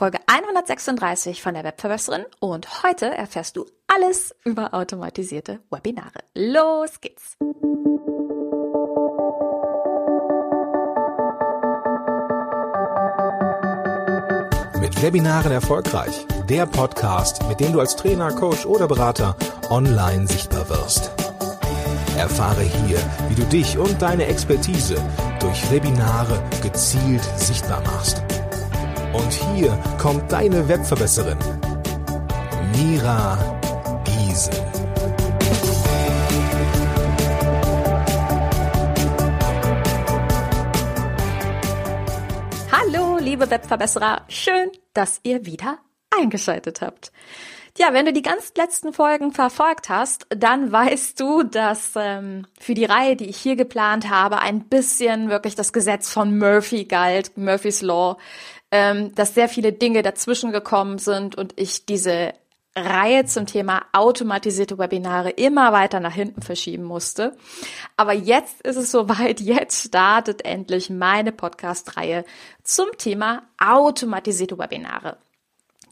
Folge 136 von der Webverbesserin und heute erfährst du alles über automatisierte Webinare. Los geht's! Mit Webinaren erfolgreich. Der Podcast, mit dem du als Trainer, Coach oder Berater online sichtbar wirst. Erfahre hier, wie du dich und deine Expertise durch Webinare gezielt sichtbar machst. Und hier kommt deine Webverbesserin, Mira Giesen. Hallo, liebe Webverbesserer, schön, dass ihr wieder eingeschaltet habt. Ja, wenn du die ganz letzten Folgen verfolgt hast, dann weißt du, dass ähm, für die Reihe, die ich hier geplant habe, ein bisschen wirklich das Gesetz von Murphy galt, Murphy's Law, ähm, dass sehr viele Dinge dazwischen gekommen sind und ich diese Reihe zum Thema automatisierte Webinare immer weiter nach hinten verschieben musste. Aber jetzt ist es soweit, jetzt startet endlich meine Podcast-Reihe zum Thema automatisierte Webinare.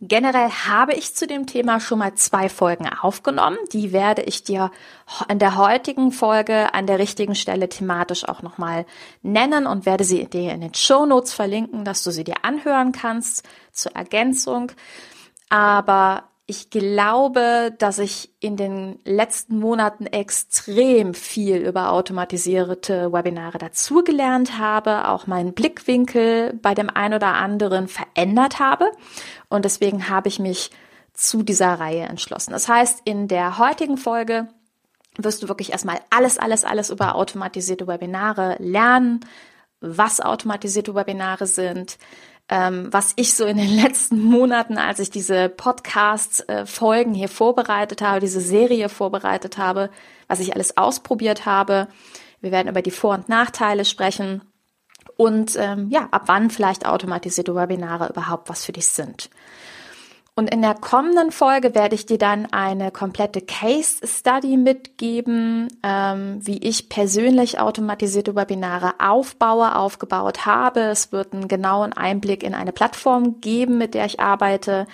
Generell habe ich zu dem Thema schon mal zwei Folgen aufgenommen. Die werde ich dir in der heutigen Folge an der richtigen Stelle thematisch auch nochmal nennen und werde sie dir in den Show Notes verlinken, dass du sie dir anhören kannst zur Ergänzung. Aber ich glaube, dass ich in den letzten Monaten extrem viel über automatisierte Webinare dazugelernt habe, auch meinen Blickwinkel bei dem einen oder anderen verändert habe. Und deswegen habe ich mich zu dieser Reihe entschlossen. Das heißt, in der heutigen Folge wirst du wirklich erstmal alles, alles, alles über automatisierte Webinare lernen, was automatisierte Webinare sind, ähm, was ich so in den letzten Monaten, als ich diese Podcast-Folgen hier vorbereitet habe, diese Serie vorbereitet habe, was ich alles ausprobiert habe. Wir werden über die Vor- und Nachteile sprechen und ähm, ja, ab wann vielleicht automatisierte Webinare überhaupt was für dich sind. Und in der kommenden Folge werde ich dir dann eine komplette Case Study mitgeben, ähm, wie ich persönlich automatisierte Webinare aufbaue, aufgebaut habe. Es wird einen genauen Einblick in eine Plattform geben, mit der ich arbeite.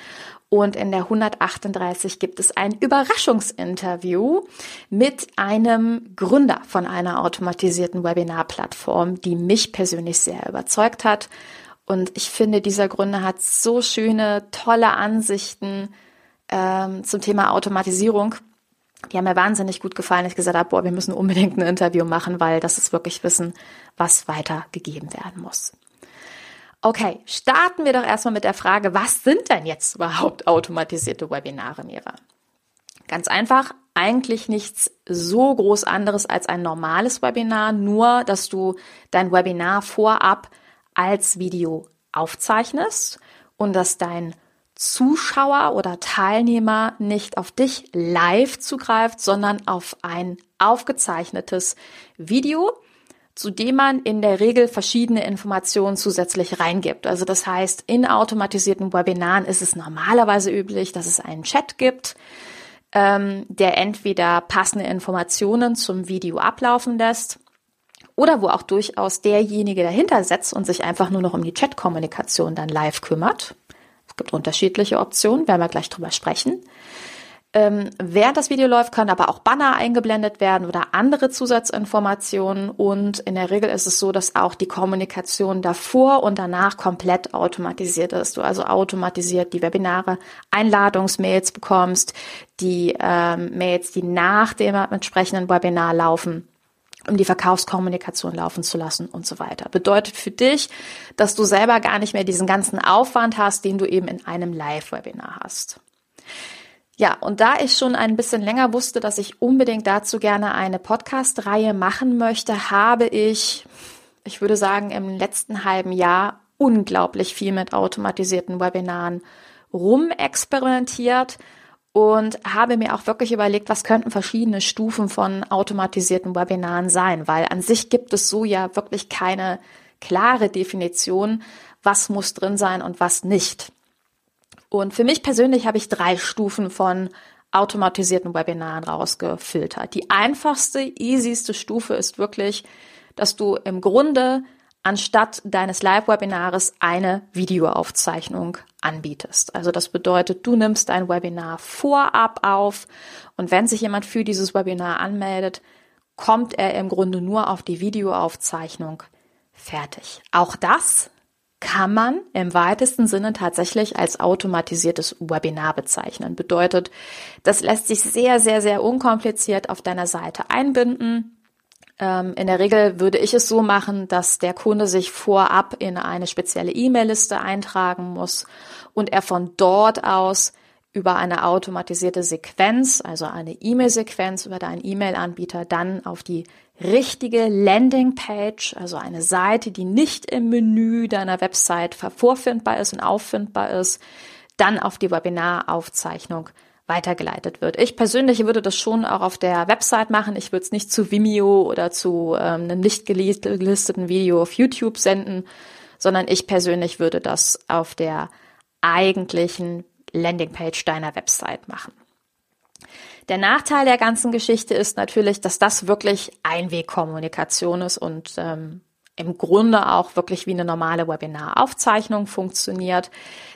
Und in der 138 gibt es ein Überraschungsinterview mit einem Gründer von einer automatisierten Webinarplattform, die mich persönlich sehr überzeugt hat. Und ich finde, dieser Gründer hat so schöne, tolle Ansichten ähm, zum Thema Automatisierung. Die haben mir wahnsinnig gut gefallen. Ich gesagt habe, boah, wir müssen unbedingt ein Interview machen, weil das ist wirklich Wissen, was weitergegeben werden muss. Okay, starten wir doch erstmal mit der Frage, was sind denn jetzt überhaupt automatisierte Webinare, Mira? Ganz einfach, eigentlich nichts so groß anderes als ein normales Webinar, nur dass du dein Webinar vorab als Video aufzeichnest und dass dein Zuschauer oder Teilnehmer nicht auf dich live zugreift, sondern auf ein aufgezeichnetes Video, zu dem man in der Regel verschiedene Informationen zusätzlich reingibt. Also das heißt, in automatisierten Webinaren ist es normalerweise üblich, dass es einen Chat gibt, ähm, der entweder passende Informationen zum Video ablaufen lässt oder wo auch durchaus derjenige dahinter setzt und sich einfach nur noch um die Chatkommunikation dann live kümmert. Es gibt unterschiedliche Optionen, werden wir gleich drüber sprechen. Ähm, während das Video läuft, können aber auch Banner eingeblendet werden oder andere Zusatzinformationen. Und in der Regel ist es so, dass auch die Kommunikation davor und danach komplett automatisiert ist. Du also automatisiert die Webinare, Einladungsmails bekommst, die ähm, Mails, die nach dem entsprechenden Webinar laufen um die Verkaufskommunikation laufen zu lassen und so weiter. Bedeutet für dich, dass du selber gar nicht mehr diesen ganzen Aufwand hast, den du eben in einem Live-Webinar hast. Ja, und da ich schon ein bisschen länger wusste, dass ich unbedingt dazu gerne eine Podcast-Reihe machen möchte, habe ich, ich würde sagen, im letzten halben Jahr unglaublich viel mit automatisierten Webinaren rumexperimentiert und habe mir auch wirklich überlegt, was könnten verschiedene Stufen von automatisierten Webinaren sein, weil an sich gibt es so ja wirklich keine klare Definition, was muss drin sein und was nicht. Und für mich persönlich habe ich drei Stufen von automatisierten Webinaren rausgefiltert. Die einfachste, easyste Stufe ist wirklich, dass du im Grunde anstatt deines Live-Webinares eine Videoaufzeichnung anbietest. Also das bedeutet, du nimmst dein Webinar vorab auf und wenn sich jemand für dieses Webinar anmeldet, kommt er im Grunde nur auf die Videoaufzeichnung fertig. Auch das kann man im weitesten Sinne tatsächlich als automatisiertes Webinar bezeichnen. Bedeutet, das lässt sich sehr, sehr, sehr unkompliziert auf deiner Seite einbinden. Ähm, in der Regel würde ich es so machen, dass der Kunde sich vorab in eine spezielle E-Mail-Liste eintragen muss und er von dort aus über eine automatisierte Sequenz, also eine E-Mail-Sequenz über deinen E-Mail-Anbieter, dann auf die richtige Landingpage, also eine Seite, die nicht im Menü deiner Website vorfindbar ist und auffindbar ist, dann auf die Webinaraufzeichnung weitergeleitet wird. Ich persönlich würde das schon auch auf der Website machen. Ich würde es nicht zu Vimeo oder zu ähm, einem nicht gelisteten Video auf YouTube senden, sondern ich persönlich würde das auf der eigentlichen Landingpage deiner Website machen. Der Nachteil der ganzen Geschichte ist natürlich, dass das wirklich Einwegkommunikation ist und ähm, im Grunde auch wirklich wie eine normale Webinaraufzeichnung funktioniert,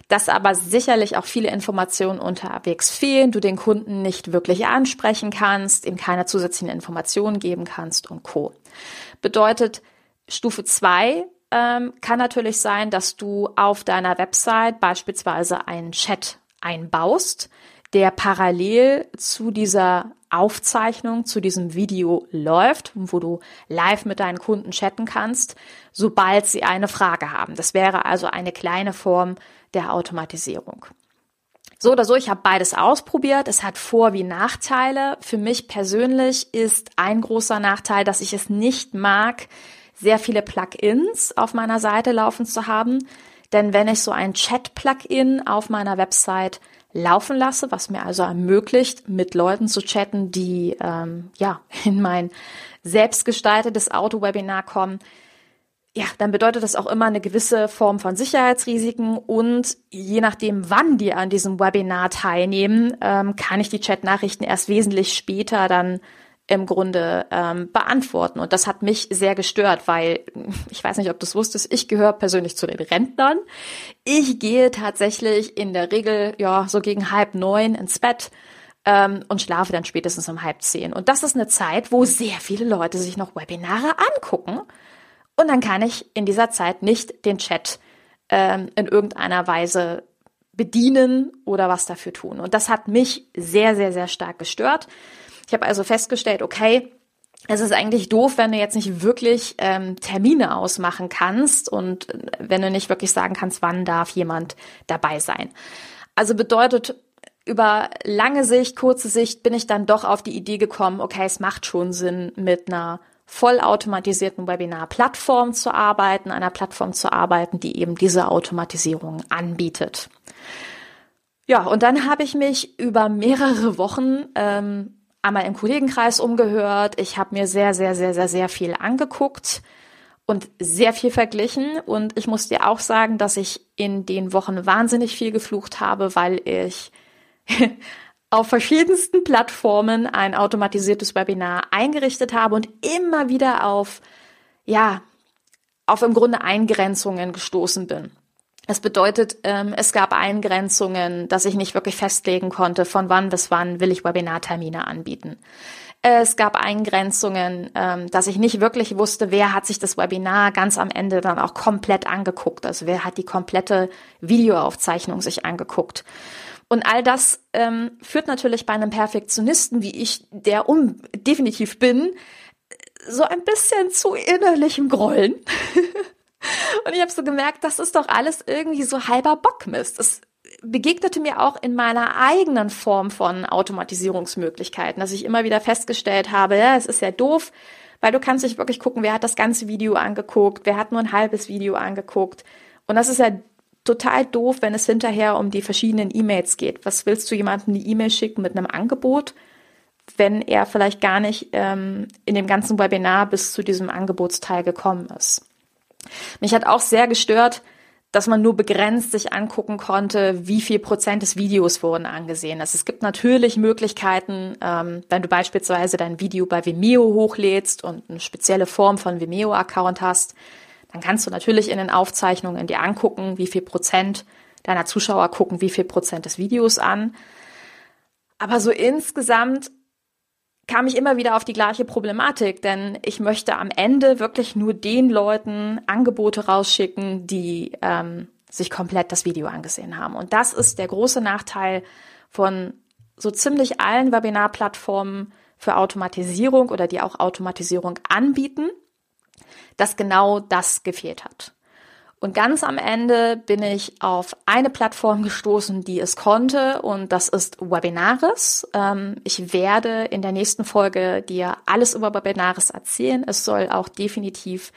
dass aber sicherlich auch viele Informationen unterwegs fehlen, du den Kunden nicht wirklich ansprechen kannst, ihm keine zusätzlichen Informationen geben kannst und Co. Bedeutet, Stufe zwei ähm, kann natürlich sein, dass du auf deiner Website beispielsweise einen Chat einbaust, der parallel zu dieser Aufzeichnung, zu diesem Video läuft, wo du live mit deinen Kunden chatten kannst, sobald sie eine Frage haben. Das wäre also eine kleine Form der Automatisierung. So oder so, ich habe beides ausprobiert. Es hat Vor- wie Nachteile. Für mich persönlich ist ein großer Nachteil, dass ich es nicht mag, sehr viele Plugins auf meiner Seite laufen zu haben. Denn wenn ich so ein Chat-Plugin auf meiner Website laufen lasse, was mir also ermöglicht, mit Leuten zu chatten, die ähm, ja in mein selbstgestaltetes Auto-Webinar kommen, ja, dann bedeutet das auch immer eine gewisse Form von Sicherheitsrisiken. Und je nachdem, wann die an diesem Webinar teilnehmen, ähm, kann ich die Chatnachrichten erst wesentlich später dann im Grunde ähm, beantworten. Und das hat mich sehr gestört, weil ich weiß nicht, ob du es wusstest, ich gehöre persönlich zu den Rentnern. Ich gehe tatsächlich in der Regel ja so gegen halb neun ins Bett ähm, und schlafe dann spätestens um halb zehn. Und das ist eine Zeit, wo sehr viele Leute sich noch Webinare angucken. Und dann kann ich in dieser Zeit nicht den Chat ähm, in irgendeiner Weise bedienen oder was dafür tun. Und das hat mich sehr, sehr, sehr stark gestört. Ich habe also festgestellt, okay, es ist eigentlich doof, wenn du jetzt nicht wirklich ähm, Termine ausmachen kannst und äh, wenn du nicht wirklich sagen kannst, wann darf jemand dabei sein. Also bedeutet, über lange Sicht, kurze Sicht bin ich dann doch auf die Idee gekommen, okay, es macht schon Sinn, mit einer vollautomatisierten Webinar-Plattform zu arbeiten, einer Plattform zu arbeiten, die eben diese Automatisierung anbietet. Ja, und dann habe ich mich über mehrere Wochen ähm, einmal im Kollegenkreis umgehört. Ich habe mir sehr, sehr, sehr, sehr, sehr viel angeguckt und sehr viel verglichen. Und ich muss dir auch sagen, dass ich in den Wochen wahnsinnig viel geflucht habe, weil ich auf verschiedensten Plattformen ein automatisiertes Webinar eingerichtet habe und immer wieder auf, ja, auf im Grunde Eingrenzungen gestoßen bin. Das bedeutet, ähm, es gab Eingrenzungen, dass ich nicht wirklich festlegen konnte, von wann bis wann will ich Webinartermine anbieten. Es gab Eingrenzungen, ähm, dass ich nicht wirklich wusste, wer hat sich das Webinar ganz am Ende dann auch komplett angeguckt. Also wer hat die komplette Videoaufzeichnung sich angeguckt. Und all das ähm, führt natürlich bei einem Perfektionisten, wie ich, der um definitiv bin, so ein bisschen zu innerlichem Grollen. Und ich habe so gemerkt, das ist doch alles irgendwie so halber Bockmist. Es begegnete mir auch in meiner eigenen Form von Automatisierungsmöglichkeiten, dass ich immer wieder festgestellt habe, ja, es ist ja doof, weil du kannst nicht wirklich gucken, wer hat das ganze Video angeguckt, wer hat nur ein halbes Video angeguckt. Und das ist ja total doof, wenn es hinterher um die verschiedenen E-Mails geht. Was willst du jemandem eine E-Mail schicken mit einem Angebot, wenn er vielleicht gar nicht ähm, in dem ganzen Webinar bis zu diesem Angebotsteil gekommen ist? Mich hat auch sehr gestört, dass man nur begrenzt sich angucken konnte, wie viel Prozent des Videos wurden angesehen. Also es gibt natürlich Möglichkeiten, ähm, wenn du beispielsweise dein Video bei Vimeo hochlädst und eine spezielle Form von Vimeo-Account hast, Dann kannst du natürlich in den Aufzeichnungen dir angucken, wie viel Prozent deiner Zuschauer gucken, wie viel Prozent des Videos an. Aber so insgesamt kam ich immer wieder auf die gleiche Problematik, denn ich möchte am Ende wirklich nur den Leuten Angebote rausschicken, die ähm, sich komplett das Video angesehen haben. Und das ist der große Nachteil von so ziemlich allen Webinarplattformen für Automatisierung oder die auch Automatisierung anbieten, dass genau das gefehlt hat. Und ganz am Ende bin ich auf eine Plattform gestoßen, die es konnte, und das ist Webinaris. Ähm, ich werde in der nächsten Folge dir alles über Webinaris erzählen. Es soll auch definitiv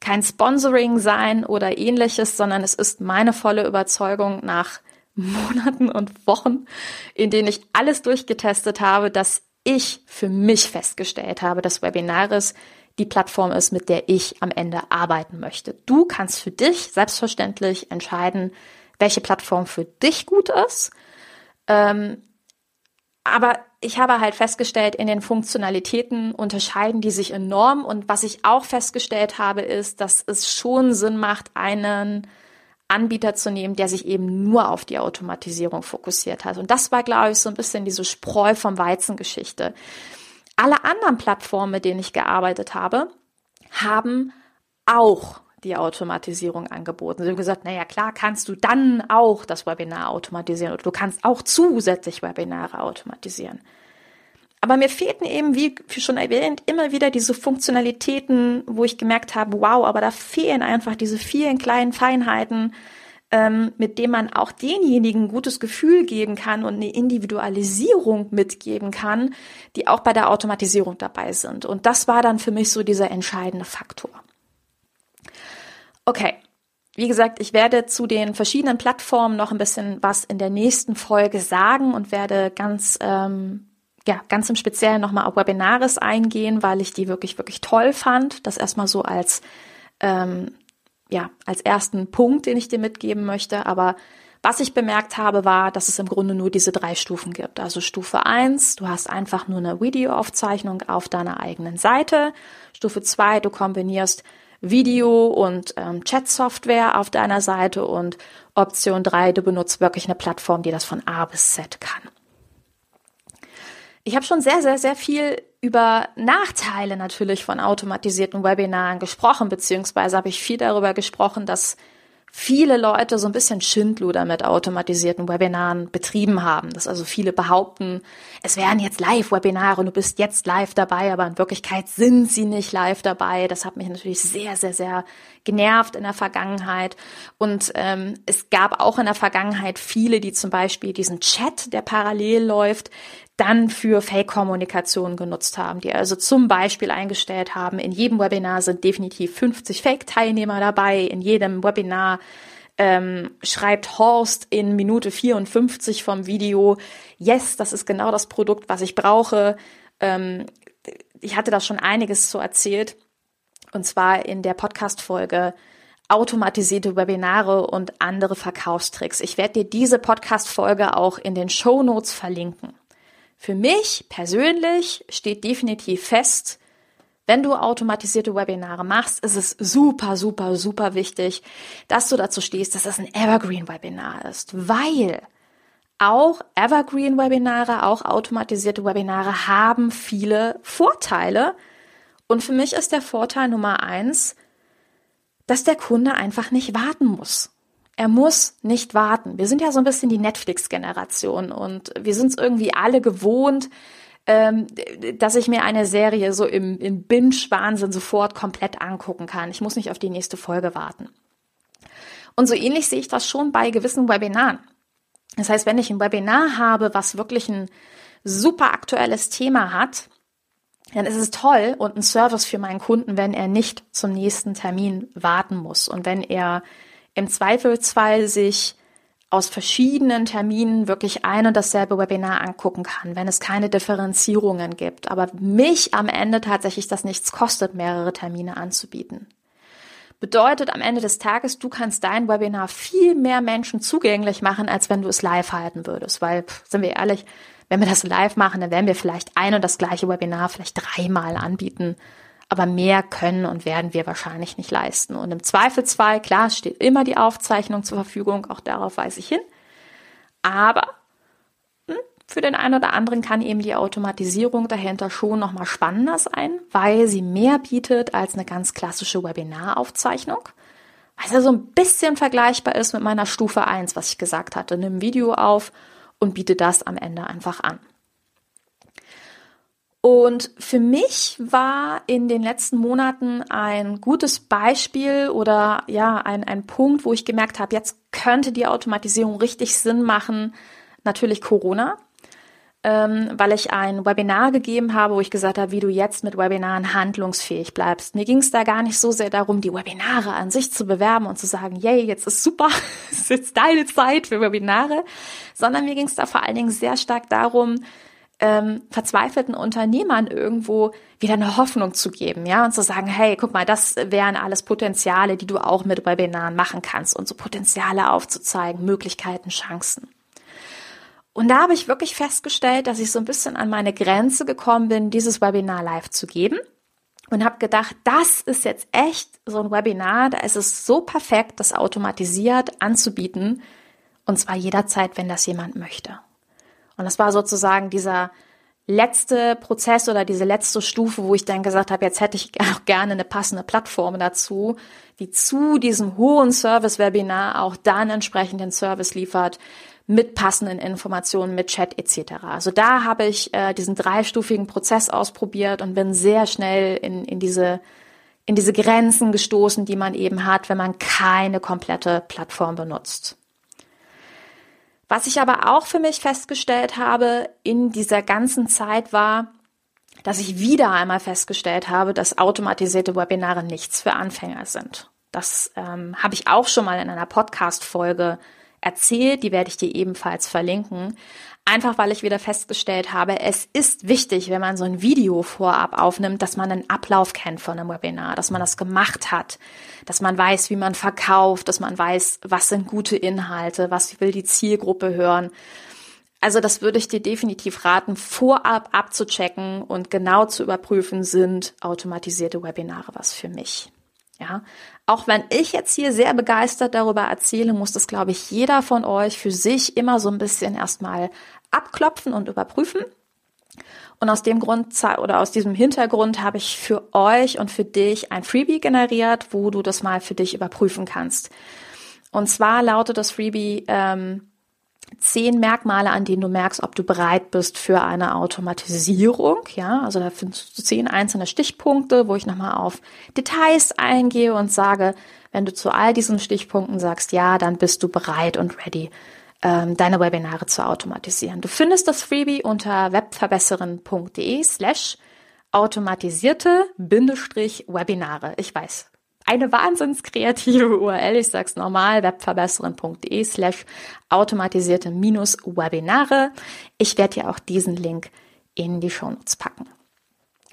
kein Sponsoring sein oder ähnliches, sondern es ist meine volle Überzeugung nach Monaten und Wochen, in denen ich alles durchgetestet habe, dass ich für mich festgestellt habe, dass Webinaris die Plattform ist, mit der ich am Ende arbeiten möchte. Du kannst für dich selbstverständlich entscheiden, welche Plattform für dich gut ist. Ähm, aber ich habe halt festgestellt, in den Funktionalitäten unterscheiden die sich enorm. Und was ich auch festgestellt habe, ist, dass es schon Sinn macht, einen Anbieter zu nehmen, der sich eben nur auf die Automatisierung fokussiert hat. Und das war, glaube ich, so ein bisschen diese Spreu vom Weizen Geschichte. Alle anderen Plattformen, mit denen ich gearbeitet habe, haben auch die Automatisierung angeboten. Sie haben gesagt, naja, klar kannst du dann auch das Webinar automatisieren oder du kannst auch zusätzlich Webinare automatisieren. Aber mir fehlten eben, wie schon erwähnt, immer wieder diese Funktionalitäten, wo ich gemerkt habe, wow, aber da fehlen einfach diese vielen kleinen Feinheiten, ähm, mit dem man auch denjenigen ein gutes Gefühl geben kann und eine Individualisierung mitgeben kann, die auch bei der Automatisierung dabei sind. Und das war dann für mich so dieser entscheidende Faktor. Okay. Wie gesagt, ich werde zu den verschiedenen Plattformen noch ein bisschen was in der nächsten Folge sagen und werde ganz, ähm, ja, ganz im Speziellen nochmal auf Webinaris eingehen, weil ich die wirklich, wirklich toll fand. Das erstmal so als ähm, ja, als ersten Punkt, den ich dir mitgeben möchte. Aber was ich bemerkt habe, war, dass es im Grunde nur diese drei Stufen gibt. Also Stufe eins, du hast einfach nur eine Videoaufzeichnung auf deiner eigenen Seite. Stufe zwei, du kombinierst Video und ähm, Chat-Software auf deiner Seite. Und Option drei, du benutzt wirklich eine Plattform, die das von A bis Z kann. Ich habe schon sehr, sehr, sehr viel über Nachteile natürlich von automatisierten Webinaren gesprochen, beziehungsweise habe ich viel darüber gesprochen, dass viele Leute so ein bisschen Schindluder mit automatisierten Webinaren betrieben haben. Dass also viele behaupten, es wären jetzt Live-Webinare und du bist jetzt live dabei, aber in Wirklichkeit sind sie nicht live dabei. Das hat mich natürlich sehr, sehr, sehr genervt in der Vergangenheit. Und ähm, es gab auch in der Vergangenheit viele, die zum Beispiel diesen Chat, der parallel läuft, dann für Fake-Kommunikation genutzt haben, die also zum Beispiel eingestellt haben, in jedem Webinar sind definitiv 50 Fake-Teilnehmer dabei, in jedem Webinar ähm, schreibt Horst in Minute 54 vom Video, yes, das ist genau das Produkt, was ich brauche. Ähm, ich hatte da schon einiges zu erzählt, und zwar in der Podcast-Folge automatisierte Webinare und andere Verkaufstricks. Ich werde dir diese Podcast-Folge auch in den Show Notes verlinken. Für mich persönlich steht definitiv fest, wenn du automatisierte Webinare machst, ist es super, super, super wichtig, dass du dazu stehst, dass das ein Evergreen-Webinar ist, weil auch Evergreen-Webinare, auch automatisierte Webinare haben viele Vorteile. Und für mich ist der Vorteil Nummer eins, dass der Kunde einfach nicht warten muss. Er muss nicht warten. Wir sind ja so ein bisschen die Netflix-Generation und wir sind es irgendwie alle gewohnt, ähm, dass ich mir eine Serie so im, im Binge-Wahnsinn sofort komplett angucken kann. Ich muss nicht auf die nächste Folge warten. Und so ähnlich sehe ich das schon bei gewissen Webinaren. Das heißt, wenn ich ein Webinar habe, was wirklich ein super aktuelles Thema hat, dann ist es toll und ein Service für meinen Kunden, wenn er nicht zum nächsten Termin warten muss und wenn er im Zweifelsfall sich aus verschiedenen Terminen wirklich ein und dasselbe Webinar angucken kann, wenn es keine Differenzierungen gibt. Aber mich am Ende tatsächlich das nichts kostet, mehrere Termine anzubieten. Bedeutet am Ende des Tages, du kannst dein Webinar viel mehr Menschen zugänglich machen, als wenn du es live halten würdest. Weil, sind wir ehrlich, wenn wir das live machen, dann werden wir vielleicht ein und das gleiche Webinar vielleicht dreimal anbieten aber mehr können und werden wir wahrscheinlich nicht leisten. Und im Zweifelsfall, klar, steht immer die Aufzeichnung zur Verfügung, auch darauf weise ich hin. Aber hm, für den einen oder anderen kann eben die Automatisierung dahinter schon nochmal spannender sein, weil sie mehr bietet als eine ganz klassische Webinaraufzeichnung. Was ja so ein bisschen vergleichbar ist mit meiner Stufe 1, was ich gesagt hatte. Nimm Video auf und biete das am Ende einfach an. Und für mich war in den letzten Monaten ein gutes Beispiel oder ja, ein, ein Punkt, wo ich gemerkt habe, jetzt könnte die Automatisierung richtig Sinn machen, natürlich Corona ähm, weil ich ein Webinar gegeben habe, wo ich gesagt habe, wie du jetzt mit Webinaren handlungsfähig bleibst. Mir ging es da gar nicht so sehr darum, die Webinare an sich zu bewerben und zu sagen, yay, jetzt ist super, es ist jetzt deine Zeit für Webinare, sondern mir ging es da vor allen Dingen sehr stark darum, ähm, verzweifelten Unternehmern irgendwo wieder eine Hoffnung zu geben, ja, und zu sagen, hey, guck mal, das wären alles Potenziale, die du auch mit Webinaren machen kannst und so Potenziale aufzuzeigen, Möglichkeiten, Chancen. Und da habe ich wirklich festgestellt, dass ich so ein bisschen an meine Grenze gekommen bin, dieses Webinar live zu geben. Und habe gedacht, das ist jetzt echt so ein Webinar, da ist es so perfekt, das automatisiert anzubieten. Und zwar jederzeit, wenn das jemand möchte. Und das war sozusagen dieser letzte Prozess oder diese letzte Stufe, wo ich dann gesagt habe, jetzt hätte ich auch gerne eine passende Plattform dazu, die zu diesem hohen Service-Webinar auch dann entsprechend den Service liefert, mit passenden Informationen, mit Chat etc. Also da habe ich äh, diesen dreistufigen Prozess ausprobiert und bin sehr schnell in, in diese in diese Grenzen gestoßen, die man eben hat, wenn man keine komplette Plattform benutzt. Was ich aber auch für mich festgestellt habe in dieser ganzen Zeit war, dass ich wieder einmal festgestellt habe, dass automatisierte Webinare nichts für Anfänger sind. Das ähm, habe ich auch schon mal in einer Podcast-Folge erzählt, die werde ich dir ebenfalls verlinken. Einfach weil ich wieder festgestellt habe, es ist wichtig, wenn man so ein Video vorab aufnimmt, dass man einen Ablauf kennt von einem Webinar, dass man das gemacht hat, dass man weiß, wie man verkauft, dass man weiß, was sind gute Inhalte, was will die Zielgruppe hören. Also das würde ich dir definitiv raten, vorab abzuchecken und genau zu überprüfen, sind automatisierte Webinare was für mich. Ja, auch wenn ich jetzt hier sehr begeistert darüber erzähle, muss das, glaube ich, jeder von euch für sich immer so ein bisschen erstmal abklopfen und überprüfen. Und aus dem Grund oder aus diesem Hintergrund habe ich für euch und für dich ein Freebie generiert, wo du das mal für dich überprüfen kannst. Und zwar lautet das Freebie ähm, zehn Merkmale, an denen du merkst, ob du bereit bist für eine Automatisierung. Ja, also da findest du zehn einzelne Stichpunkte, wo ich nochmal auf Details eingehe und sage, wenn du zu all diesen Stichpunkten sagst, ja, dann bist du bereit und ready, ähm, deine Webinare zu automatisieren. Du findest das Freebie unter webverbesseren.de slash automatisierte Bindestrich Webinare. Ich weiß, eine wahnsinns kreative URL. Ich sag's normal, webverbesseren.de slash automatisierte minus Webinare. Ich werde dir auch diesen Link in die Shownotes packen.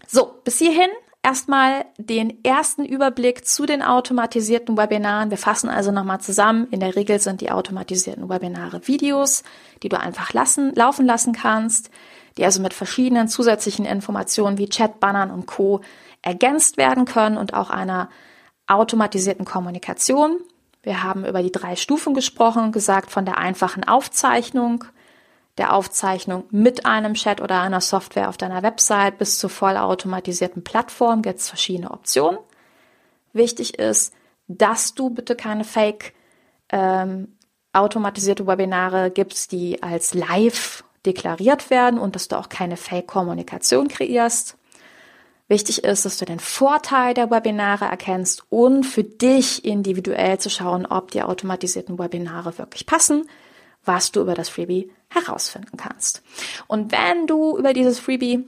So, bis hierhin erstmal den ersten Überblick zu den automatisierten Webinaren. Wir fassen also nochmal zusammen. In der Regel sind die automatisierten Webinare Videos, die du einfach lassen, laufen lassen kannst, die also mit verschiedenen zusätzlichen Informationen wie Chatbannern und Co. ergänzt werden können und auch einer automatisierten Kommunikation. Wir haben über die drei Stufen gesprochen, gesagt von der einfachen Aufzeichnung, der Aufzeichnung mit einem Chat oder einer Software auf deiner Website bis zur vollautomatisierten Plattform gibt es verschiedene Optionen. Wichtig ist, dass du bitte keine Fake ähm, automatisierte Webinare gibst, die als live deklariert werden und dass du auch keine Fake-Kommunikation kreierst. Wichtig ist, dass du den Vorteil der Webinare erkennst und für dich individuell zu schauen, ob die automatisierten Webinare wirklich passen, was du über das Freebie herausfinden kannst. Und wenn du über dieses Freebie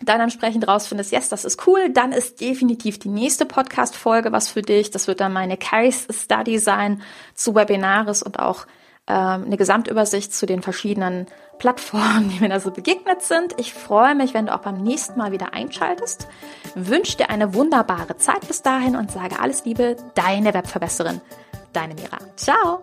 dann entsprechend rausfindest, yes, das ist cool, dann ist definitiv die nächste Podcast-Folge was für dich. Das wird dann meine Case Study sein zu Webinares und auch ähm, eine Gesamtübersicht zu den verschiedenen Plattformen, die mir da so begegnet sind. Ich freue mich, wenn du auch beim nächsten Mal wieder einschaltest. Wünsche dir eine wunderbare Zeit bis dahin und sage alles Liebe, deine Webverbesserin, deine Mira. Ciao!